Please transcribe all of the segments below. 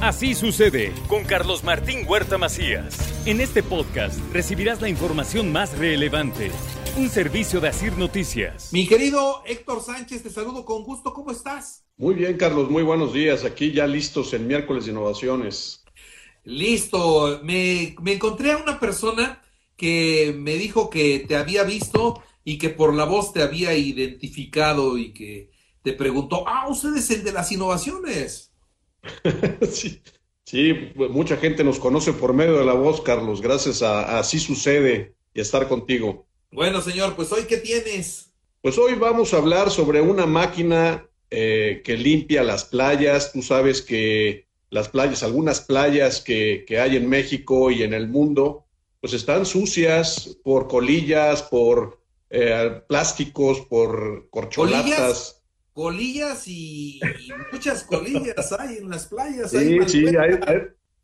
Así sucede con Carlos Martín Huerta Macías. En este podcast recibirás la información más relevante. Un servicio de Asir Noticias. Mi querido Héctor Sánchez, te saludo con gusto. ¿Cómo estás? Muy bien, Carlos. Muy buenos días. Aquí ya listos el miércoles de innovaciones. Listo. Me, me encontré a una persona que me dijo que te había visto y que por la voz te había identificado y que te preguntó, ah, usted es el de las innovaciones. sí, sí, mucha gente nos conoce por medio de la voz, Carlos, gracias a, Así Sucede y estar contigo. Bueno, señor, pues hoy, ¿qué tienes? Pues hoy vamos a hablar sobre una máquina eh, que limpia las playas. Tú sabes que las playas, algunas playas que, que hay en México y en el mundo, pues están sucias por colillas, por eh, plásticos, por corcholatas colillas y, muchas colillas hay en las playas. Sí, sí,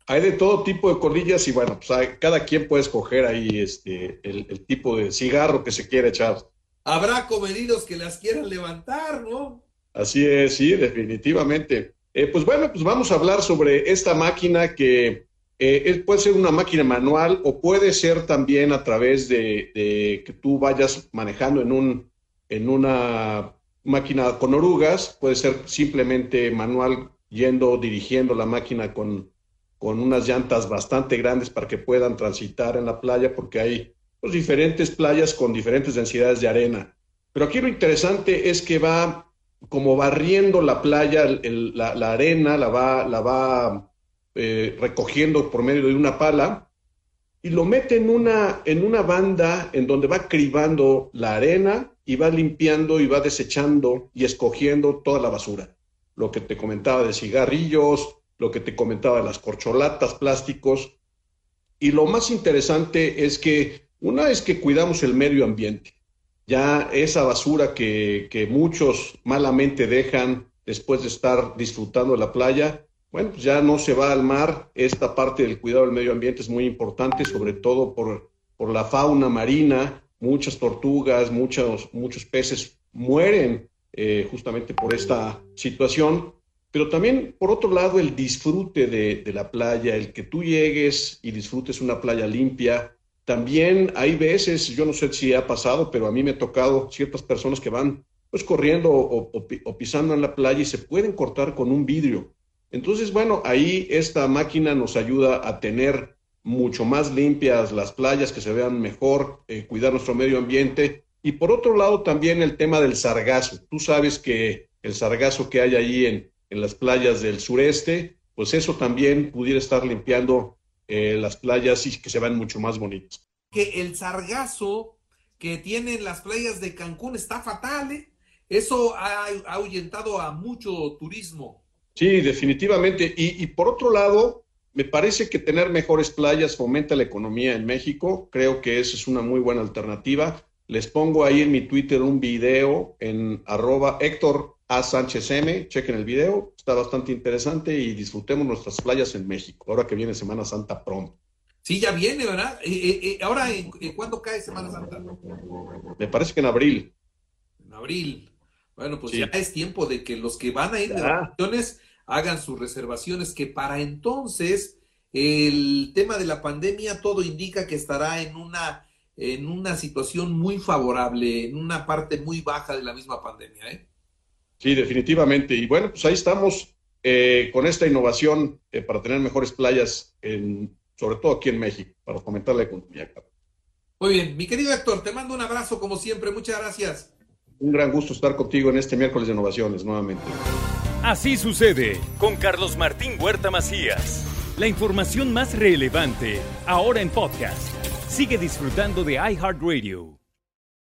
hay, de todo tipo de colillas y bueno, pues cada quien puede escoger ahí este, el, tipo de cigarro que se quiere echar. Habrá comedidos que las quieran levantar, ¿no? Así es, sí, definitivamente. Eh, pues bueno, pues vamos a hablar sobre esta máquina que eh, puede ser una máquina manual o puede ser también a través de, de que tú vayas manejando en un en una máquina con orugas, puede ser simplemente manual yendo, dirigiendo la máquina con, con unas llantas bastante grandes para que puedan transitar en la playa, porque hay pues, diferentes playas con diferentes densidades de arena. Pero aquí lo interesante es que va como barriendo la playa, la, arena, la va, la va eh, recogiendo por medio de una pala y lo mete en una, en una banda en donde va cribando la arena y va limpiando y va desechando y escogiendo toda la basura. Lo que te comentaba de cigarrillos, lo que te comentaba de las corcholatas, plásticos. Y lo más interesante es que una vez que cuidamos el medio ambiente, ya esa basura que, que muchos malamente dejan después de estar disfrutando de la playa, bueno, pues ya no se va al mar. Esta parte del cuidado del medio ambiente es muy importante, sobre todo por, por la fauna marina. Muchas tortugas, muchos, muchos peces mueren eh, justamente por esta situación. Pero también, por otro lado, el disfrute de, de, la playa, el que tú llegues y disfrutes una playa limpia. También hay veces, yo no sé si ha pasado, pero a mí me ha tocado ciertas personas que van pues corriendo o, o pisando en la playa y se pueden cortar con un vidrio entonces, bueno, ahí esta máquina nos ayuda a tener mucho más limpias las playas, que se vean mejor, eh, cuidar nuestro medio ambiente. Y por otro lado, también el tema del sargazo. Tú sabes que el sargazo que hay ahí en, en las playas del sureste, pues eso también pudiera estar limpiando eh, las playas y que se vean mucho más bonitas. Que el sargazo que tienen las playas de Cancún está fatal, ¿eh? Eso ha ahuyentado a mucho turismo. Sí, definitivamente. Y, por otro lado, me parece que tener mejores playas fomenta la economía en México. Creo que esa es una muy buena alternativa. Les pongo ahí en mi Twitter un video en arroba Héctor A. Sánchez M. Chequen el video, está bastante interesante y disfrutemos nuestras playas en México, ahora que viene Semana Santa pronto. Sí, ya viene, ¿verdad? Eh, eh, eh, ahora, ¿cuándo cae Semana Santa? Me parece que en abril. En abril. Bueno, pues ya es tiempo de que los que van a ir de vacaciones hagan sus reservaciones, que para entonces el tema de la pandemia todo indica que estará en una, en una situación muy favorable, en una parte muy baja de la misma pandemia. ¿eh? Sí, definitivamente. Y bueno, pues ahí estamos eh, con esta innovación eh, para tener mejores playas, en, sobre todo aquí en México, para fomentar la economía. Muy bien, mi querido Héctor, te mando un abrazo como siempre. Muchas gracias. Un gran gusto estar contigo en este miércoles de innovaciones nuevamente. Así sucede con Carlos Martín Huerta Macías. La información más relevante ahora en podcast. Sigue disfrutando de iHeartRadio.